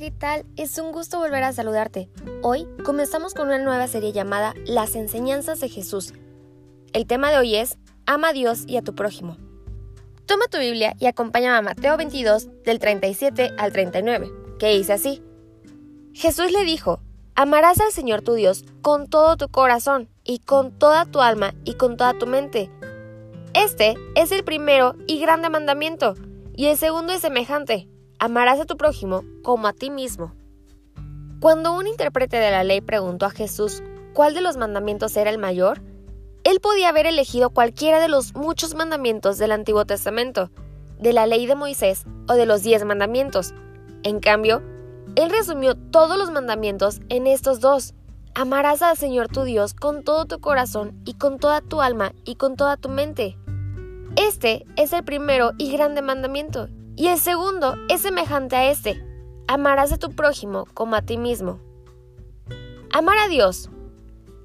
¿Qué tal? Es un gusto volver a saludarte. Hoy comenzamos con una nueva serie llamada Las enseñanzas de Jesús. El tema de hoy es Ama a Dios y a tu prójimo. Toma tu Biblia y acompáñame a Mateo 22 del 37 al 39, que dice así. Jesús le dijo, Amarás al Señor tu Dios con todo tu corazón y con toda tu alma y con toda tu mente. Este es el primero y grande mandamiento, y el segundo es semejante amarás a tu prójimo como a ti mismo. Cuando un intérprete de la ley preguntó a Jesús cuál de los mandamientos era el mayor, él podía haber elegido cualquiera de los muchos mandamientos del Antiguo Testamento, de la ley de Moisés o de los diez mandamientos. En cambio, él resumió todos los mandamientos en estos dos. Amarás al Señor tu Dios con todo tu corazón y con toda tu alma y con toda tu mente. Este es el primero y grande mandamiento, y el segundo es semejante a este. Amarás a tu prójimo como a ti mismo. Amar a Dios.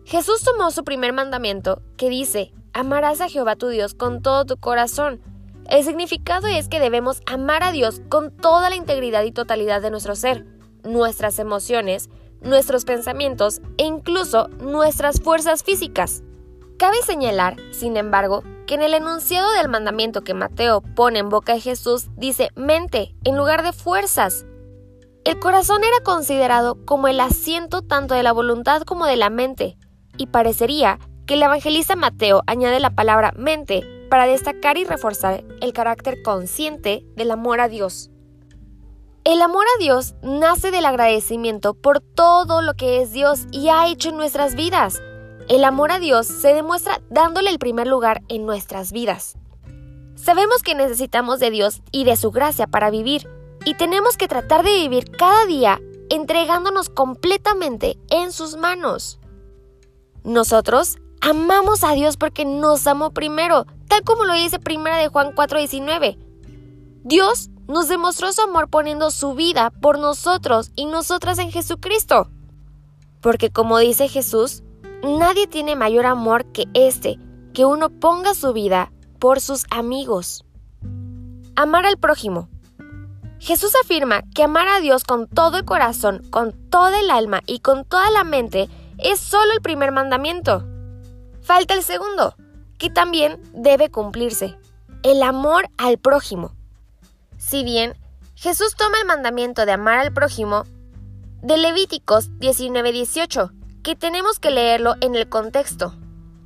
Jesús tomó su primer mandamiento que dice, amarás a Jehová tu Dios con todo tu corazón. El significado es que debemos amar a Dios con toda la integridad y totalidad de nuestro ser, nuestras emociones, nuestros pensamientos e incluso nuestras fuerzas físicas. Cabe señalar, sin embargo, en el enunciado del mandamiento que Mateo pone en boca de Jesús dice mente en lugar de fuerzas. El corazón era considerado como el asiento tanto de la voluntad como de la mente, y parecería que el evangelista Mateo añade la palabra mente para destacar y reforzar el carácter consciente del amor a Dios. El amor a Dios nace del agradecimiento por todo lo que es Dios y ha hecho en nuestras vidas el amor a Dios se demuestra dándole el primer lugar en nuestras vidas. Sabemos que necesitamos de Dios y de su gracia para vivir, y tenemos que tratar de vivir cada día entregándonos completamente en sus manos. Nosotros amamos a Dios porque nos amó primero, tal como lo dice primera de Juan 4:19. Dios nos demostró su amor poniendo su vida por nosotros y nosotras en Jesucristo. Porque como dice Jesús, Nadie tiene mayor amor que este, que uno ponga su vida por sus amigos. Amar al prójimo. Jesús afirma que amar a Dios con todo el corazón, con toda el alma y con toda la mente es solo el primer mandamiento. Falta el segundo, que también debe cumplirse, el amor al prójimo. Si bien Jesús toma el mandamiento de amar al prójimo de Levíticos 19:18, que tenemos que leerlo en el contexto,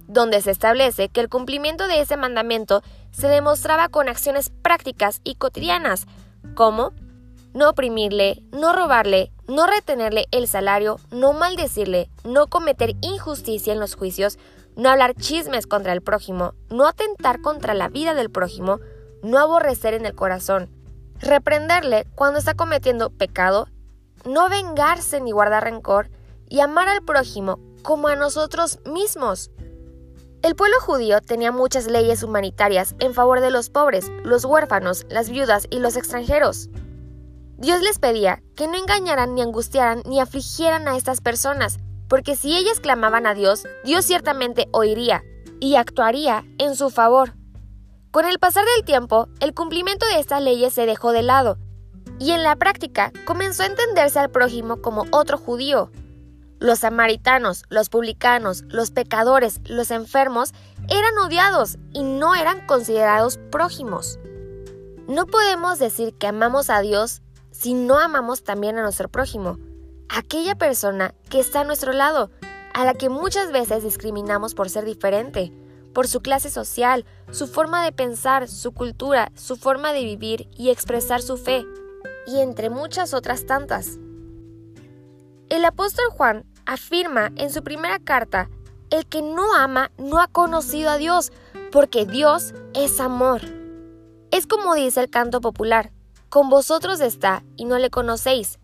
donde se establece que el cumplimiento de ese mandamiento se demostraba con acciones prácticas y cotidianas, como no oprimirle, no robarle, no retenerle el salario, no maldecirle, no cometer injusticia en los juicios, no hablar chismes contra el prójimo, no atentar contra la vida del prójimo, no aborrecer en el corazón, reprenderle cuando está cometiendo pecado, no vengarse ni guardar rencor, y amar al prójimo como a nosotros mismos. El pueblo judío tenía muchas leyes humanitarias en favor de los pobres, los huérfanos, las viudas y los extranjeros. Dios les pedía que no engañaran ni angustiaran ni afligieran a estas personas, porque si ellas clamaban a Dios, Dios ciertamente oiría y actuaría en su favor. Con el pasar del tiempo, el cumplimiento de estas leyes se dejó de lado, y en la práctica comenzó a entenderse al prójimo como otro judío, los samaritanos, los publicanos, los pecadores, los enfermos eran odiados y no eran considerados prójimos. No podemos decir que amamos a Dios si no amamos también a nuestro prójimo, aquella persona que está a nuestro lado, a la que muchas veces discriminamos por ser diferente, por su clase social, su forma de pensar, su cultura, su forma de vivir y expresar su fe, y entre muchas otras tantas. El apóstol Juan afirma en su primera carta, el que no ama no ha conocido a Dios, porque Dios es amor. Es como dice el canto popular, con vosotros está y no le conocéis.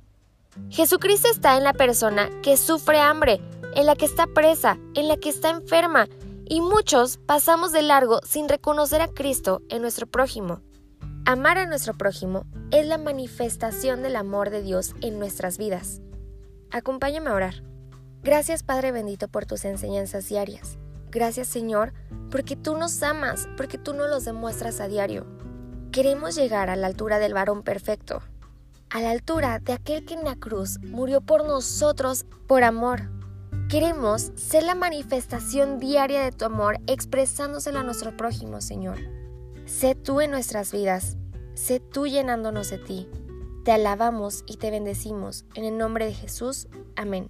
Jesucristo está en la persona que sufre hambre, en la que está presa, en la que está enferma, y muchos pasamos de largo sin reconocer a Cristo en nuestro prójimo. Amar a nuestro prójimo es la manifestación del amor de Dios en nuestras vidas. Acompáñame a orar. Gracias Padre bendito por tus enseñanzas diarias. Gracias Señor porque tú nos amas, porque tú nos los demuestras a diario. Queremos llegar a la altura del varón perfecto, a la altura de aquel que en la cruz murió por nosotros por amor. Queremos ser la manifestación diaria de tu amor expresándoselo a nuestro prójimo, Señor. Sé tú en nuestras vidas, sé tú llenándonos de ti. Te alabamos y te bendecimos. En el nombre de Jesús. Amén.